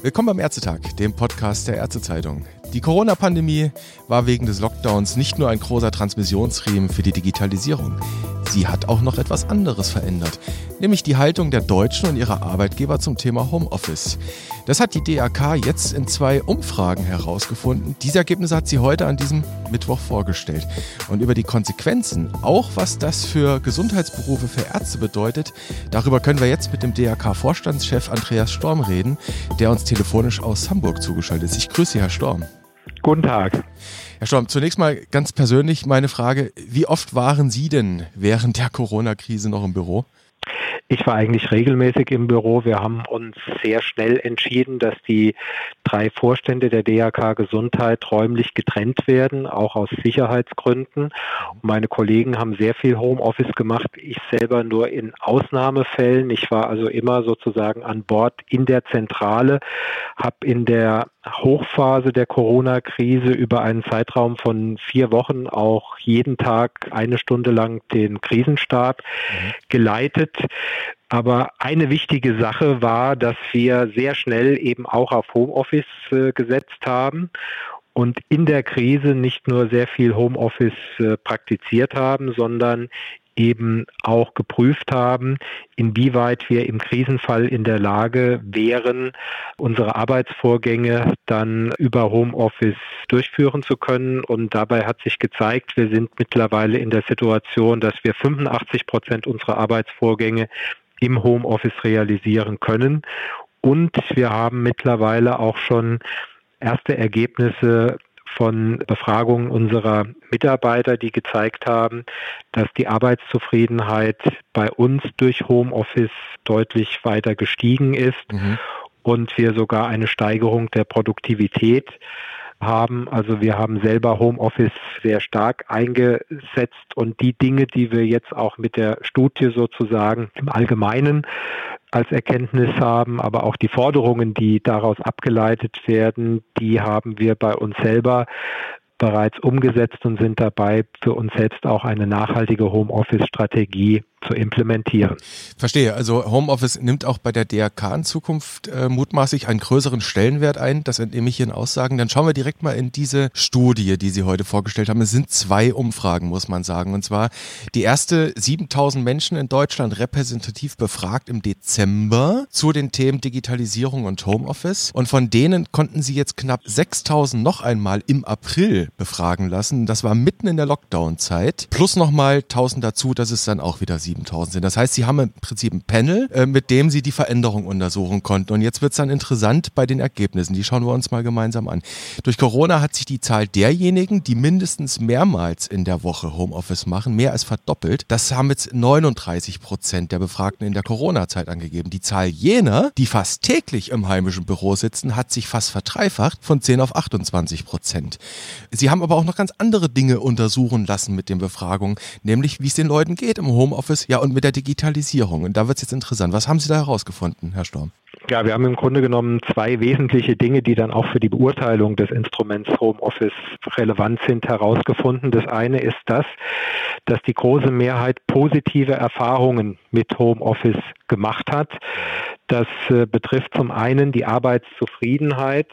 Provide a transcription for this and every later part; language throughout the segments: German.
Willkommen beim Ärztetag, dem Podcast der Ärztezeitung. Die Corona-Pandemie war wegen des Lockdowns nicht nur ein großer Transmissionsriemen für die Digitalisierung. Sie hat auch noch etwas anderes verändert, nämlich die Haltung der Deutschen und ihrer Arbeitgeber zum Thema Homeoffice. Das hat die DAK jetzt in zwei Umfragen herausgefunden. Diese Ergebnisse hat sie heute an diesem Mittwoch vorgestellt. Und über die Konsequenzen, auch was das für Gesundheitsberufe für Ärzte bedeutet, darüber können wir jetzt mit dem DAK-Vorstandschef Andreas Storm reden, der uns telefonisch aus Hamburg zugeschaltet ist. Ich grüße Sie, Herr Storm. Guten Tag. Herr Storm, zunächst mal ganz persönlich meine Frage, wie oft waren Sie denn während der Corona-Krise noch im Büro? Ich war eigentlich regelmäßig im Büro. Wir haben uns sehr schnell entschieden, dass die drei Vorstände der DRK Gesundheit räumlich getrennt werden, auch aus Sicherheitsgründen. Meine Kollegen haben sehr viel Homeoffice gemacht. Ich selber nur in Ausnahmefällen. Ich war also immer sozusagen an Bord in der Zentrale, habe in der Hochphase der Corona-Krise über einen Zeitraum von vier Wochen auch jeden Tag eine Stunde lang den Krisenstab mhm. geleitet. Aber eine wichtige Sache war, dass wir sehr schnell eben auch auf Homeoffice äh, gesetzt haben und in der Krise nicht nur sehr viel Homeoffice äh, praktiziert haben, sondern eben auch geprüft haben, inwieweit wir im Krisenfall in der Lage wären, unsere Arbeitsvorgänge dann über Homeoffice durchführen zu können. Und dabei hat sich gezeigt, wir sind mittlerweile in der Situation, dass wir 85 Prozent unserer Arbeitsvorgänge im Homeoffice realisieren können. Und wir haben mittlerweile auch schon erste Ergebnisse von Befragungen unserer Mitarbeiter, die gezeigt haben, dass die Arbeitszufriedenheit bei uns durch Homeoffice deutlich weiter gestiegen ist mhm. und wir sogar eine Steigerung der Produktivität haben. Also wir haben selber Homeoffice sehr stark eingesetzt und die Dinge, die wir jetzt auch mit der Studie sozusagen im Allgemeinen als Erkenntnis haben, aber auch die Forderungen, die daraus abgeleitet werden, die haben wir bei uns selber bereits umgesetzt und sind dabei, für uns selbst auch eine nachhaltige Homeoffice-Strategie zu implementieren. Verstehe. Also Homeoffice nimmt auch bei der DRK in Zukunft äh, mutmaßlich einen größeren Stellenwert ein. Das entnehme ich Ihren Aussagen. Dann schauen wir direkt mal in diese Studie, die Sie heute vorgestellt haben. Es sind zwei Umfragen, muss man sagen. Und zwar die erste 7000 Menschen in Deutschland repräsentativ befragt im Dezember zu den Themen Digitalisierung und Homeoffice. Und von denen konnten Sie jetzt knapp 6000 noch einmal im April befragen lassen. Das war mitten in der Lockdown-Zeit. Plus nochmal 1000 dazu, dass es dann auch wieder 7000 sind. Das heißt, Sie haben im Prinzip ein Panel, äh, mit dem Sie die Veränderung untersuchen konnten. Und jetzt wird es dann interessant bei den Ergebnissen. Die schauen wir uns mal gemeinsam an. Durch Corona hat sich die Zahl derjenigen, die mindestens mehrmals in der Woche Homeoffice machen, mehr als verdoppelt. Das haben jetzt 39 Prozent der Befragten in der Corona-Zeit angegeben. Die Zahl jener, die fast täglich im heimischen Büro sitzen, hat sich fast verdreifacht von 10 auf 28 Prozent. Sie haben aber auch noch ganz andere Dinge untersuchen lassen mit den Befragungen, nämlich wie es den Leuten geht im Homeoffice Homeoffice, ja und mit der Digitalisierung. Und da wird es jetzt interessant. Was haben Sie da herausgefunden, Herr Storm? Ja, wir haben im Grunde genommen zwei wesentliche Dinge, die dann auch für die Beurteilung des Instruments Homeoffice relevant sind, herausgefunden. Das eine ist das, dass die große Mehrheit positive Erfahrungen mit Homeoffice gemacht hat. Das äh, betrifft zum einen die Arbeitszufriedenheit.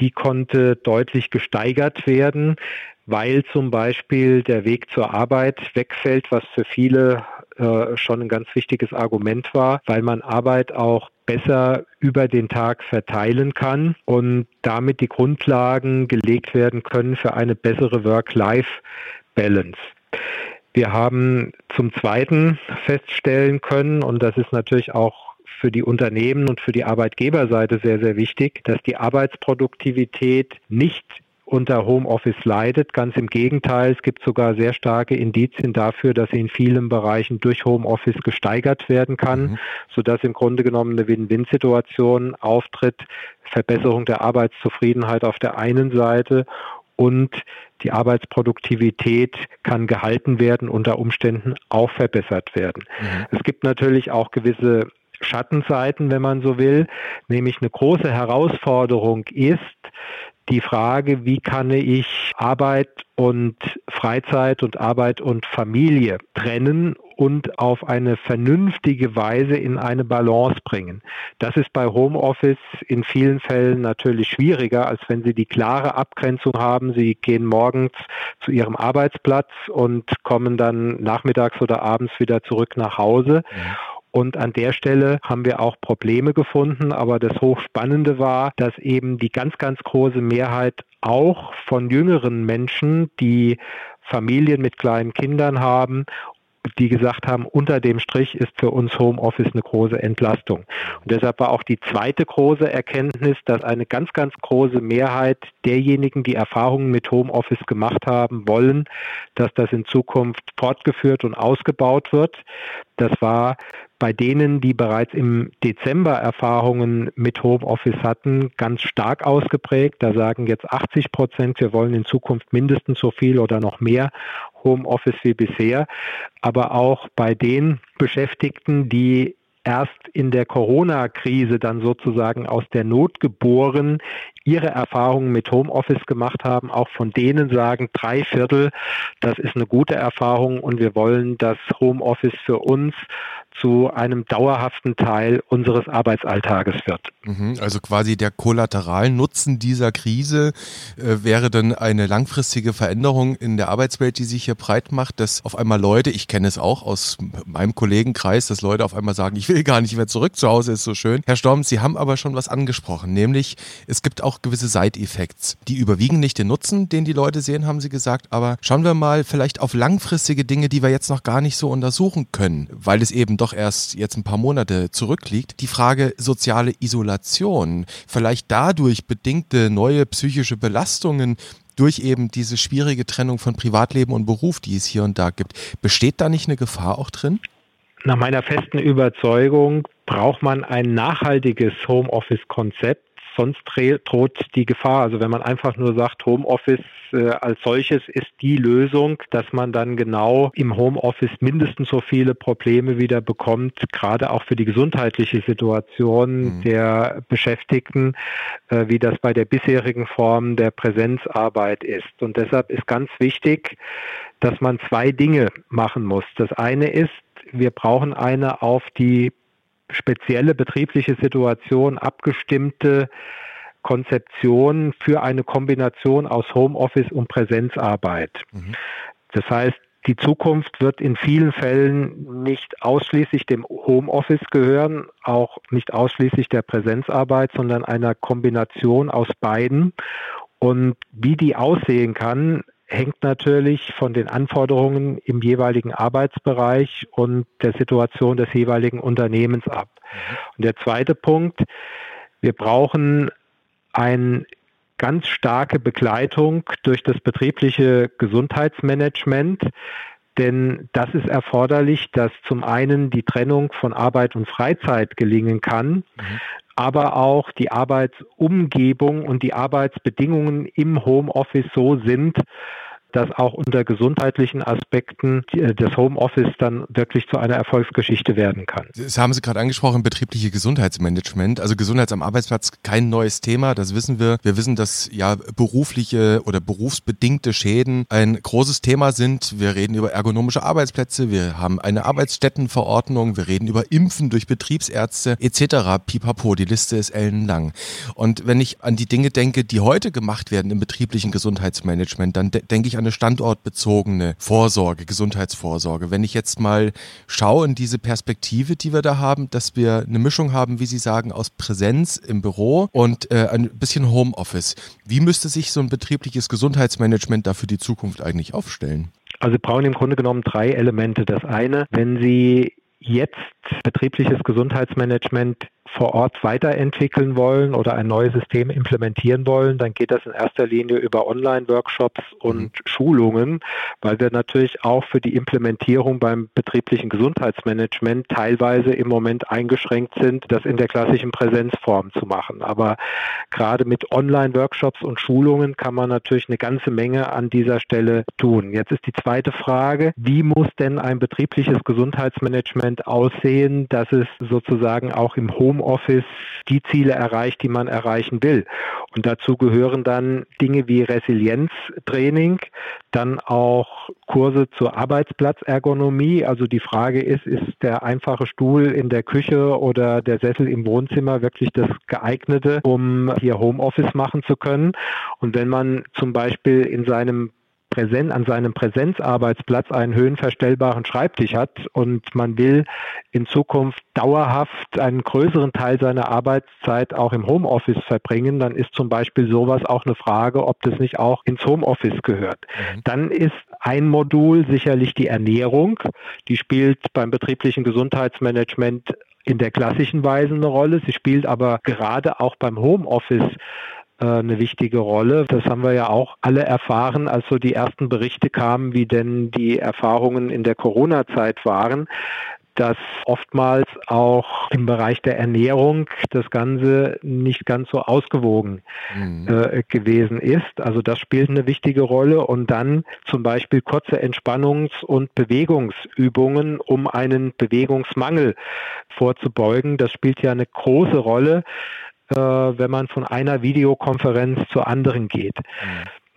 Die konnte deutlich gesteigert werden weil zum Beispiel der Weg zur Arbeit wegfällt, was für viele äh, schon ein ganz wichtiges Argument war, weil man Arbeit auch besser über den Tag verteilen kann und damit die Grundlagen gelegt werden können für eine bessere Work-Life-Balance. Wir haben zum Zweiten feststellen können, und das ist natürlich auch für die Unternehmen und für die Arbeitgeberseite sehr, sehr wichtig, dass die Arbeitsproduktivität nicht unter Homeoffice leidet. Ganz im Gegenteil, es gibt sogar sehr starke Indizien dafür, dass sie in vielen Bereichen durch Homeoffice gesteigert werden kann, mhm. sodass im Grunde genommen eine Win-Win-Situation auftritt. Verbesserung der Arbeitszufriedenheit auf der einen Seite und die Arbeitsproduktivität kann gehalten werden, unter Umständen auch verbessert werden. Mhm. Es gibt natürlich auch gewisse Schattenseiten, wenn man so will, nämlich eine große Herausforderung ist, die Frage, wie kann ich Arbeit und Freizeit und Arbeit und Familie trennen und auf eine vernünftige Weise in eine Balance bringen. Das ist bei Homeoffice in vielen Fällen natürlich schwieriger, als wenn Sie die klare Abgrenzung haben. Sie gehen morgens zu Ihrem Arbeitsplatz und kommen dann nachmittags oder abends wieder zurück nach Hause. Mhm. Und an der Stelle haben wir auch Probleme gefunden. Aber das Hochspannende war, dass eben die ganz, ganz große Mehrheit auch von jüngeren Menschen, die Familien mit kleinen Kindern haben die gesagt haben, unter dem Strich ist für uns Homeoffice eine große Entlastung. Und deshalb war auch die zweite große Erkenntnis, dass eine ganz, ganz große Mehrheit derjenigen, die Erfahrungen mit Homeoffice gemacht haben, wollen, dass das in Zukunft fortgeführt und ausgebaut wird. Das war bei denen, die bereits im Dezember Erfahrungen mit Homeoffice hatten, ganz stark ausgeprägt. Da sagen jetzt 80 Prozent, wir wollen in Zukunft mindestens so viel oder noch mehr Homeoffice wie bisher. Aber auch bei den Beschäftigten, die erst in der Corona-Krise dann sozusagen aus der Not geboren ihre Erfahrungen mit Homeoffice gemacht haben. Auch von denen sagen drei Viertel, das ist eine gute Erfahrung und wir wollen das Homeoffice für uns zu einem dauerhaften Teil unseres Arbeitsalltages wird. Mhm, also quasi der Kollateralnutzen dieser Krise äh, wäre dann eine langfristige Veränderung in der Arbeitswelt, die sich hier breit macht, dass auf einmal Leute, ich kenne es auch aus meinem Kollegenkreis, dass Leute auf einmal sagen, ich will gar nicht mehr zurück, zu Hause ist so schön. Herr Storm, Sie haben aber schon was angesprochen, nämlich es gibt auch gewisse Side-Effects. Die überwiegen nicht den Nutzen, den die Leute sehen, haben Sie gesagt, aber schauen wir mal vielleicht auf langfristige Dinge, die wir jetzt noch gar nicht so untersuchen können, weil es eben doch erst jetzt ein paar Monate zurückliegt. Die Frage soziale Isolation, vielleicht dadurch bedingte neue psychische Belastungen, durch eben diese schwierige Trennung von Privatleben und Beruf, die es hier und da gibt. Besteht da nicht eine Gefahr auch drin? Nach meiner festen Überzeugung braucht man ein nachhaltiges Homeoffice-Konzept, sonst droht die Gefahr. Also wenn man einfach nur sagt, Homeoffice äh, als solches ist die Lösung, dass man dann genau im Homeoffice mindestens so viele Probleme wieder bekommt, gerade auch für die gesundheitliche Situation mhm. der Beschäftigten, äh, wie das bei der bisherigen Form der Präsenzarbeit ist. Und deshalb ist ganz wichtig, dass man zwei Dinge machen muss. Das eine ist, wir brauchen eine auf die spezielle betriebliche Situation abgestimmte Konzeption für eine Kombination aus Homeoffice und Präsenzarbeit. Mhm. Das heißt, die Zukunft wird in vielen Fällen nicht ausschließlich dem Homeoffice gehören, auch nicht ausschließlich der Präsenzarbeit, sondern einer Kombination aus beiden. Und wie die aussehen kann, hängt natürlich von den Anforderungen im jeweiligen Arbeitsbereich und der Situation des jeweiligen Unternehmens ab. Und der zweite Punkt, wir brauchen eine ganz starke Begleitung durch das betriebliche Gesundheitsmanagement, denn das ist erforderlich, dass zum einen die Trennung von Arbeit und Freizeit gelingen kann, mhm. Aber auch die Arbeitsumgebung und die Arbeitsbedingungen im Homeoffice so sind, dass auch unter gesundheitlichen Aspekten äh, das Homeoffice dann wirklich zu einer Erfolgsgeschichte werden kann. Das haben Sie gerade angesprochen, betriebliche Gesundheitsmanagement. Also Gesundheit am Arbeitsplatz kein neues Thema, das wissen wir. Wir wissen, dass ja berufliche oder berufsbedingte Schäden ein großes Thema sind. Wir reden über ergonomische Arbeitsplätze, wir haben eine Arbeitsstättenverordnung, wir reden über Impfen durch Betriebsärzte etc. Pipapo, die Liste ist ellenlang. Und wenn ich an die Dinge denke, die heute gemacht werden im betrieblichen Gesundheitsmanagement, dann de denke ich eine standortbezogene Vorsorge, Gesundheitsvorsorge. Wenn ich jetzt mal schaue in diese Perspektive, die wir da haben, dass wir eine Mischung haben, wie Sie sagen, aus Präsenz im Büro und äh, ein bisschen Homeoffice. Wie müsste sich so ein betriebliches Gesundheitsmanagement da für die Zukunft eigentlich aufstellen? Also Sie brauchen im Grunde genommen drei Elemente. Das eine, wenn Sie jetzt betriebliches Gesundheitsmanagement vor Ort weiterentwickeln wollen oder ein neues System implementieren wollen, dann geht das in erster Linie über Online-Workshops und mhm. Schulungen, weil wir natürlich auch für die Implementierung beim betrieblichen Gesundheitsmanagement teilweise im Moment eingeschränkt sind, das in der klassischen Präsenzform zu machen. Aber gerade mit Online-Workshops und Schulungen kann man natürlich eine ganze Menge an dieser Stelle tun. Jetzt ist die zweite Frage, wie muss denn ein betriebliches Gesundheitsmanagement aussehen, dass es sozusagen auch im Home Homeoffice die Ziele erreicht, die man erreichen will. Und dazu gehören dann Dinge wie Resilienztraining, dann auch Kurse zur Arbeitsplatzergonomie. Also die Frage ist, ist der einfache Stuhl in der Küche oder der Sessel im Wohnzimmer wirklich das geeignete, um hier Homeoffice machen zu können? Und wenn man zum Beispiel in seinem Präsen an seinem Präsenzarbeitsplatz einen höhenverstellbaren Schreibtisch hat und man will in Zukunft dauerhaft einen größeren Teil seiner Arbeitszeit auch im Homeoffice verbringen, dann ist zum Beispiel sowas auch eine Frage, ob das nicht auch ins Homeoffice gehört. Mhm. Dann ist ein Modul sicherlich die Ernährung. Die spielt beim betrieblichen Gesundheitsmanagement in der klassischen Weise eine Rolle. Sie spielt aber gerade auch beim Homeoffice eine wichtige Rolle. Das haben wir ja auch alle erfahren, als so die ersten Berichte kamen, wie denn die Erfahrungen in der Corona-Zeit waren dass oftmals auch im Bereich der Ernährung das Ganze nicht ganz so ausgewogen mhm. äh, gewesen ist. Also das spielt eine wichtige Rolle. Und dann zum Beispiel kurze Entspannungs- und Bewegungsübungen, um einen Bewegungsmangel vorzubeugen. Das spielt ja eine große Rolle äh, wenn man von einer Videokonferenz zur anderen geht.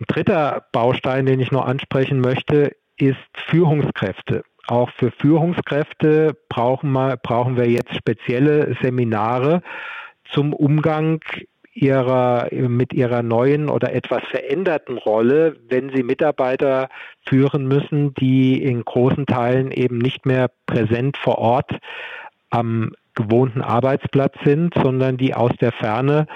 Ein dritter Baustein, den ich noch ansprechen möchte, ist Führungskräfte. Auch für Führungskräfte brauchen wir, brauchen wir jetzt spezielle Seminare zum Umgang ihrer, mit ihrer neuen oder etwas veränderten Rolle, wenn sie Mitarbeiter führen müssen, die in großen Teilen eben nicht mehr präsent vor Ort am gewohnten Arbeitsplatz sind, sondern die aus der Ferne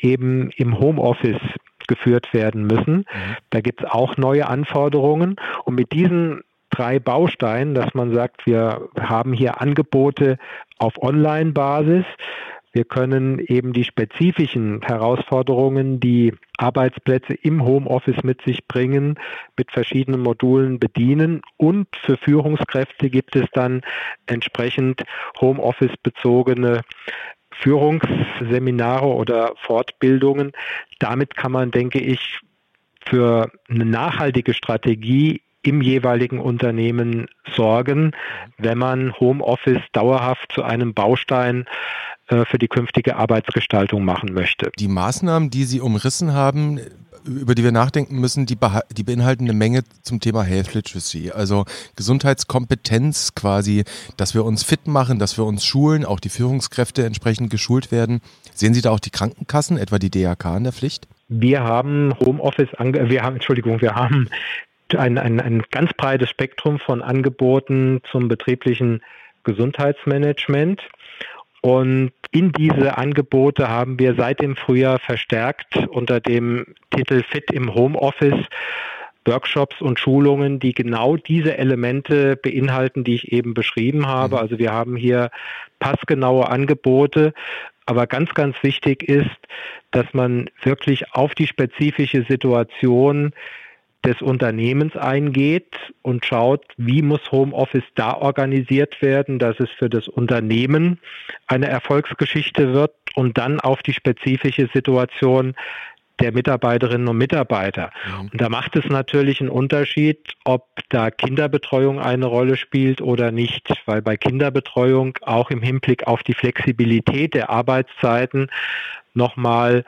eben im Homeoffice geführt werden müssen. Mhm. Da gibt es auch neue Anforderungen. Und mit diesen drei Bausteinen, dass man sagt, wir haben hier Angebote auf Online-Basis, wir können eben die spezifischen Herausforderungen, die Arbeitsplätze im Homeoffice mit sich bringen, mit verschiedenen Modulen bedienen. Und für Führungskräfte gibt es dann entsprechend Homeoffice-bezogene Führungsseminare oder Fortbildungen. Damit kann man, denke ich, für eine nachhaltige Strategie im jeweiligen Unternehmen sorgen, wenn man Homeoffice dauerhaft zu einem Baustein äh, für die künftige Arbeitsgestaltung machen möchte. Die Maßnahmen, die Sie umrissen haben, über die wir nachdenken müssen, die, die beinhalten eine Menge zum Thema Health Literacy, also Gesundheitskompetenz quasi, dass wir uns fit machen, dass wir uns schulen, auch die Führungskräfte entsprechend geschult werden. Sehen Sie da auch die Krankenkassen, etwa die DRK in der Pflicht? Wir haben Homeoffice, wir haben, Entschuldigung, wir haben ein, ein, ein ganz breites Spektrum von Angeboten zum betrieblichen Gesundheitsmanagement. Und in diese Angebote haben wir seit dem Frühjahr verstärkt unter dem Titel Fit im Homeoffice Workshops und Schulungen, die genau diese Elemente beinhalten, die ich eben beschrieben habe. Mhm. Also wir haben hier passgenaue Angebote. Aber ganz, ganz wichtig ist, dass man wirklich auf die spezifische Situation des Unternehmens eingeht und schaut, wie muss Homeoffice da organisiert werden, dass es für das Unternehmen eine Erfolgsgeschichte wird und dann auf die spezifische Situation der Mitarbeiterinnen und Mitarbeiter. Mhm. Und da macht es natürlich einen Unterschied, ob da Kinderbetreuung eine Rolle spielt oder nicht, weil bei Kinderbetreuung auch im Hinblick auf die Flexibilität der Arbeitszeiten nochmal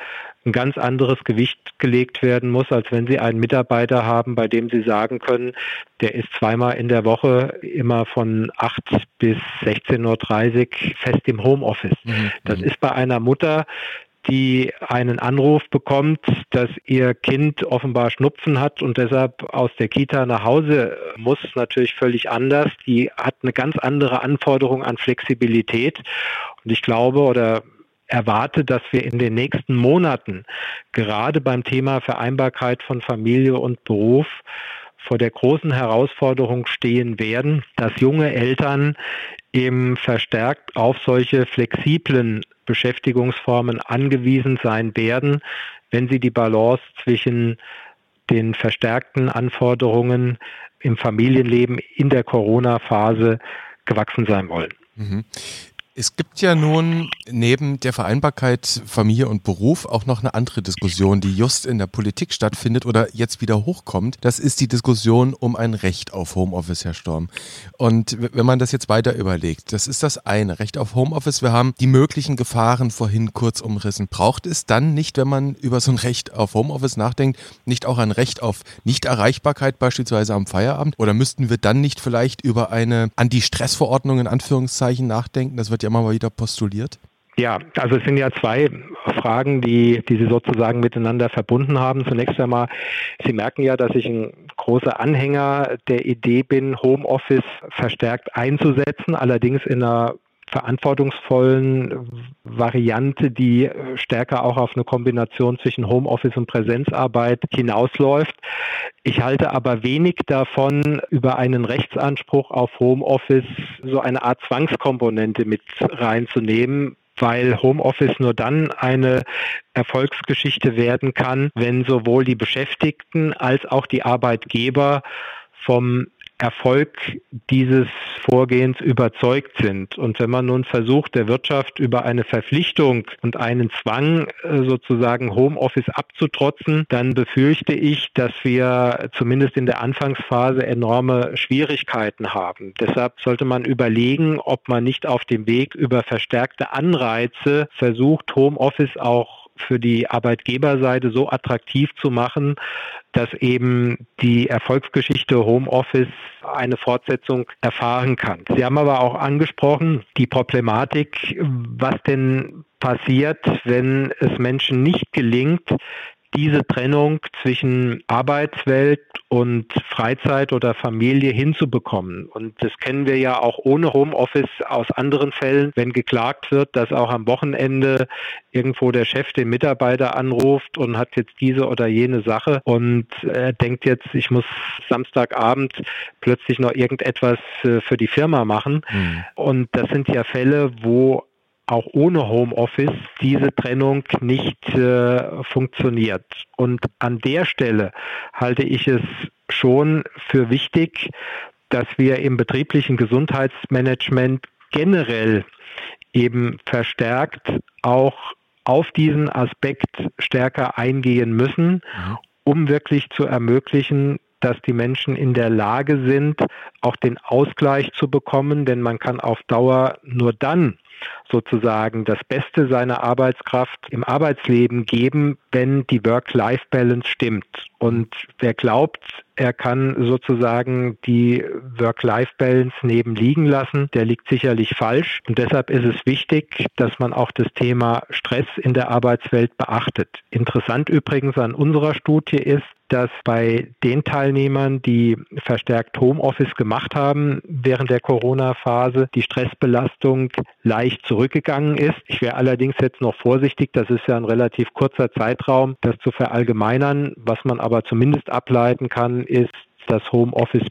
ein ganz anderes Gewicht gelegt werden muss, als wenn Sie einen Mitarbeiter haben, bei dem Sie sagen können, der ist zweimal in der Woche immer von 8 bis 16.30 Uhr fest im Homeoffice. Mhm. Das ist bei einer Mutter, die einen Anruf bekommt, dass ihr Kind offenbar Schnupfen hat und deshalb aus der Kita nach Hause muss, natürlich völlig anders. Die hat eine ganz andere Anforderung an Flexibilität. Und ich glaube oder erwarte, dass wir in den nächsten Monaten gerade beim Thema Vereinbarkeit von Familie und Beruf vor der großen Herausforderung stehen werden, dass junge Eltern eben verstärkt auf solche flexiblen Beschäftigungsformen angewiesen sein werden, wenn sie die Balance zwischen den verstärkten Anforderungen im Familienleben in der Corona-Phase gewachsen sein wollen. Mhm. Es gibt ja nun neben der Vereinbarkeit Familie und Beruf auch noch eine andere Diskussion, die just in der Politik stattfindet oder jetzt wieder hochkommt. Das ist die Diskussion um ein Recht auf Homeoffice, Herr Storm. Und wenn man das jetzt weiter überlegt, das ist das eine, Recht auf Homeoffice. Wir haben die möglichen Gefahren vorhin kurz umrissen. Braucht es dann nicht, wenn man über so ein Recht auf Homeoffice nachdenkt, nicht auch ein Recht auf Nichterreichbarkeit beispielsweise am Feierabend? Oder müssten wir dann nicht vielleicht über eine Anti-Stress-Verordnung in Anführungszeichen nachdenken? Das wird ja immer mal wieder postuliert. Ja, also es sind ja zwei Fragen, die, die Sie sozusagen miteinander verbunden haben. Zunächst einmal, Sie merken ja, dass ich ein großer Anhänger der Idee bin, Homeoffice verstärkt einzusetzen, allerdings in einer verantwortungsvollen Variante, die stärker auch auf eine Kombination zwischen Homeoffice und Präsenzarbeit hinausläuft. Ich halte aber wenig davon, über einen Rechtsanspruch auf Homeoffice so eine Art Zwangskomponente mit reinzunehmen, weil Homeoffice nur dann eine Erfolgsgeschichte werden kann, wenn sowohl die Beschäftigten als auch die Arbeitgeber vom Erfolg dieses Vorgehens überzeugt sind. Und wenn man nun versucht, der Wirtschaft über eine Verpflichtung und einen Zwang äh, sozusagen Homeoffice abzutrotzen, dann befürchte ich, dass wir zumindest in der Anfangsphase enorme Schwierigkeiten haben. Deshalb sollte man überlegen, ob man nicht auf dem Weg über verstärkte Anreize versucht, Homeoffice auch für die Arbeitgeberseite so attraktiv zu machen, dass eben die Erfolgsgeschichte Homeoffice eine Fortsetzung erfahren kann. Sie haben aber auch angesprochen die Problematik, was denn passiert, wenn es Menschen nicht gelingt, diese Trennung zwischen Arbeitswelt und Freizeit oder Familie hinzubekommen. Und das kennen wir ja auch ohne Homeoffice aus anderen Fällen, wenn geklagt wird, dass auch am Wochenende irgendwo der Chef den Mitarbeiter anruft und hat jetzt diese oder jene Sache und er denkt jetzt, ich muss Samstagabend plötzlich noch irgendetwas äh, für die Firma machen. Mhm. Und das sind ja Fälle, wo auch ohne Homeoffice diese Trennung nicht äh, funktioniert. Und an der Stelle halte ich es schon für wichtig, dass wir im betrieblichen Gesundheitsmanagement generell eben verstärkt auch auf diesen Aspekt stärker eingehen müssen, um wirklich zu ermöglichen, dass die Menschen in der Lage sind, auch den Ausgleich zu bekommen, denn man kann auf Dauer nur dann sozusagen das Beste seiner Arbeitskraft im Arbeitsleben geben, wenn die Work-Life-Balance stimmt. Und wer glaubt, er kann sozusagen die Work-Life-Balance neben liegen lassen, der liegt sicherlich falsch. Und deshalb ist es wichtig, dass man auch das Thema Stress in der Arbeitswelt beachtet. Interessant übrigens an unserer Studie ist, dass bei den Teilnehmern, die verstärkt Homeoffice gemacht haben während der Corona-Phase, die Stressbelastung leicht zurückgegangen ist. Ich wäre allerdings jetzt noch vorsichtig, das ist ja ein relativ kurzer Zeitraum, das zu verallgemeinern. Was man aber zumindest ableiten kann, ist, dass Homeoffice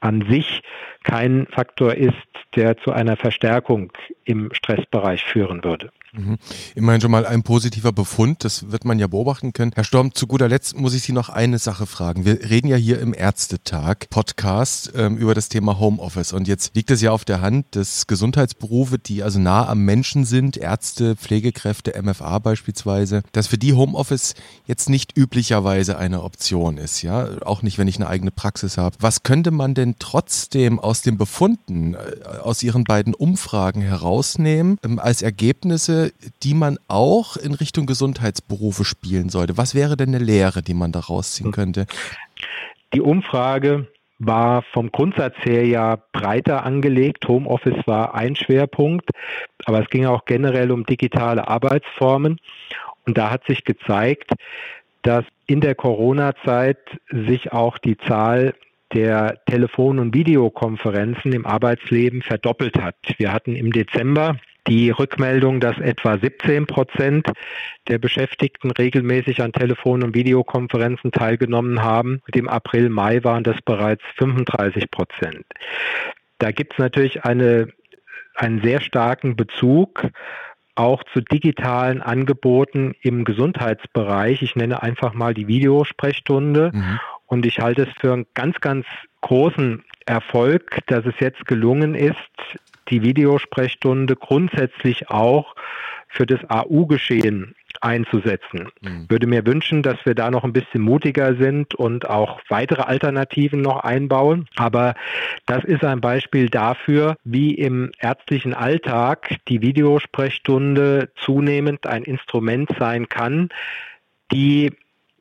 an sich kein Faktor ist, der zu einer Verstärkung im Stressbereich führen würde. Mhm. Immerhin schon mal ein positiver Befund, das wird man ja beobachten können. Herr Storm, zu guter Letzt muss ich Sie noch eine Sache fragen. Wir reden ja hier im Ärztetag Podcast ähm, über das Thema Homeoffice und jetzt liegt es ja auf der Hand, dass Gesundheitsberufe, die also nah am Menschen sind, Ärzte, Pflegekräfte, MFA beispielsweise, dass für die Homeoffice jetzt nicht üblicherweise eine Option ist, ja, auch nicht, wenn ich eine eigene Praxis habe. Was könnte man denn trotzdem aus den Befunden, äh, aus Ihren beiden Umfragen herausnehmen ähm, als Ergebnisse, die man auch in Richtung Gesundheitsberufe spielen sollte? Was wäre denn eine Lehre, die man da rausziehen könnte? Die Umfrage war vom Grundsatz her ja breiter angelegt. Homeoffice war ein Schwerpunkt, aber es ging auch generell um digitale Arbeitsformen. Und da hat sich gezeigt, dass in der Corona-Zeit sich auch die Zahl der Telefon- und Videokonferenzen im Arbeitsleben verdoppelt hat. Wir hatten im Dezember die Rückmeldung, dass etwa 17 Prozent der Beschäftigten regelmäßig an Telefon- und Videokonferenzen teilgenommen haben. Dem April, Mai waren das bereits 35 Prozent. Da gibt es natürlich eine, einen sehr starken Bezug auch zu digitalen Angeboten im Gesundheitsbereich. Ich nenne einfach mal die Videosprechstunde. Mhm. Und ich halte es für einen ganz, ganz großen Erfolg, dass es jetzt gelungen ist, die Videosprechstunde grundsätzlich auch für das AU-Geschehen einzusetzen. Mhm. Würde mir wünschen, dass wir da noch ein bisschen mutiger sind und auch weitere Alternativen noch einbauen. Aber das ist ein Beispiel dafür, wie im ärztlichen Alltag die Videosprechstunde zunehmend ein Instrument sein kann, die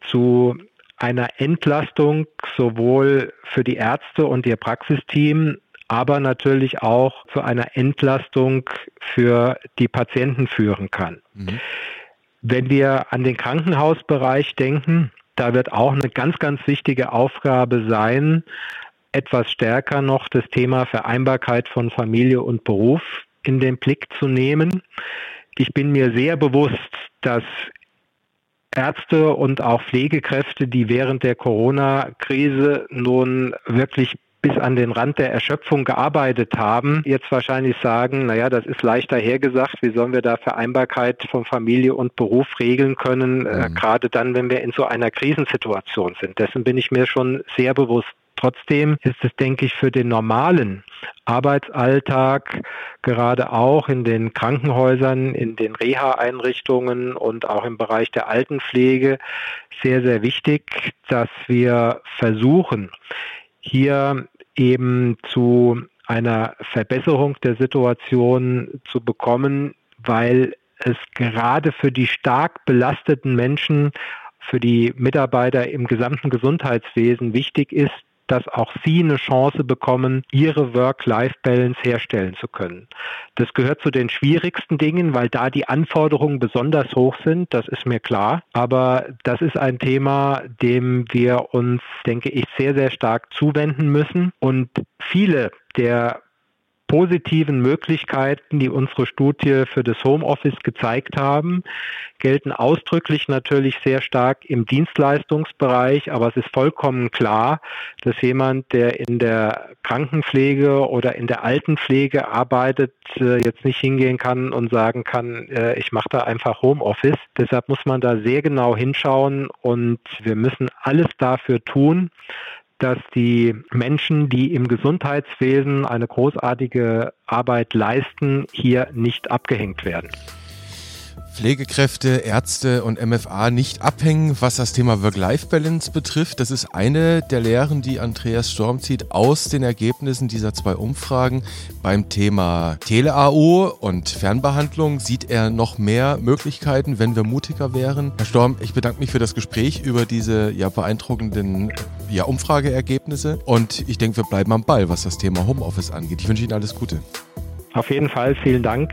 zu einer Entlastung sowohl für die Ärzte und ihr Praxisteam aber natürlich auch zu einer Entlastung für die Patienten führen kann. Mhm. Wenn wir an den Krankenhausbereich denken, da wird auch eine ganz, ganz wichtige Aufgabe sein, etwas stärker noch das Thema Vereinbarkeit von Familie und Beruf in den Blick zu nehmen. Ich bin mir sehr bewusst, dass Ärzte und auch Pflegekräfte, die während der Corona-Krise nun wirklich bis an den Rand der Erschöpfung gearbeitet haben, jetzt wahrscheinlich sagen, naja, das ist leichter hergesagt, wie sollen wir da Vereinbarkeit von Familie und Beruf regeln können, äh, mhm. äh, gerade dann, wenn wir in so einer Krisensituation sind. Dessen bin ich mir schon sehr bewusst. Trotzdem ist es, denke ich, für den normalen Arbeitsalltag, gerade auch in den Krankenhäusern, in den Reha-Einrichtungen und auch im Bereich der Altenpflege sehr, sehr wichtig, dass wir versuchen, hier eben zu einer Verbesserung der Situation zu bekommen, weil es gerade für die stark belasteten Menschen, für die Mitarbeiter im gesamten Gesundheitswesen wichtig ist, dass auch sie eine Chance bekommen, ihre Work-Life-Balance herstellen zu können. Das gehört zu den schwierigsten Dingen, weil da die Anforderungen besonders hoch sind, das ist mir klar. Aber das ist ein Thema, dem wir uns, denke ich, sehr, sehr stark zuwenden müssen. Und viele der positiven Möglichkeiten, die unsere Studie für das Homeoffice gezeigt haben, gelten ausdrücklich natürlich sehr stark im Dienstleistungsbereich, aber es ist vollkommen klar, dass jemand, der in der Krankenpflege oder in der Altenpflege arbeitet, äh, jetzt nicht hingehen kann und sagen kann, äh, ich mache da einfach Homeoffice. Deshalb muss man da sehr genau hinschauen und wir müssen alles dafür tun, dass die Menschen, die im Gesundheitswesen eine großartige Arbeit leisten, hier nicht abgehängt werden. Pflegekräfte, Ärzte und MFA nicht abhängen, was das Thema Work-Life-Balance betrifft. Das ist eine der Lehren, die Andreas Storm zieht aus den Ergebnissen dieser zwei Umfragen. Beim Thema Tele-AO und Fernbehandlung sieht er noch mehr Möglichkeiten, wenn wir mutiger wären. Herr Storm, ich bedanke mich für das Gespräch über diese ja, beeindruckenden ja, Umfrageergebnisse und ich denke, wir bleiben am Ball, was das Thema Homeoffice angeht. Ich wünsche Ihnen alles Gute. Auf jeden Fall, vielen Dank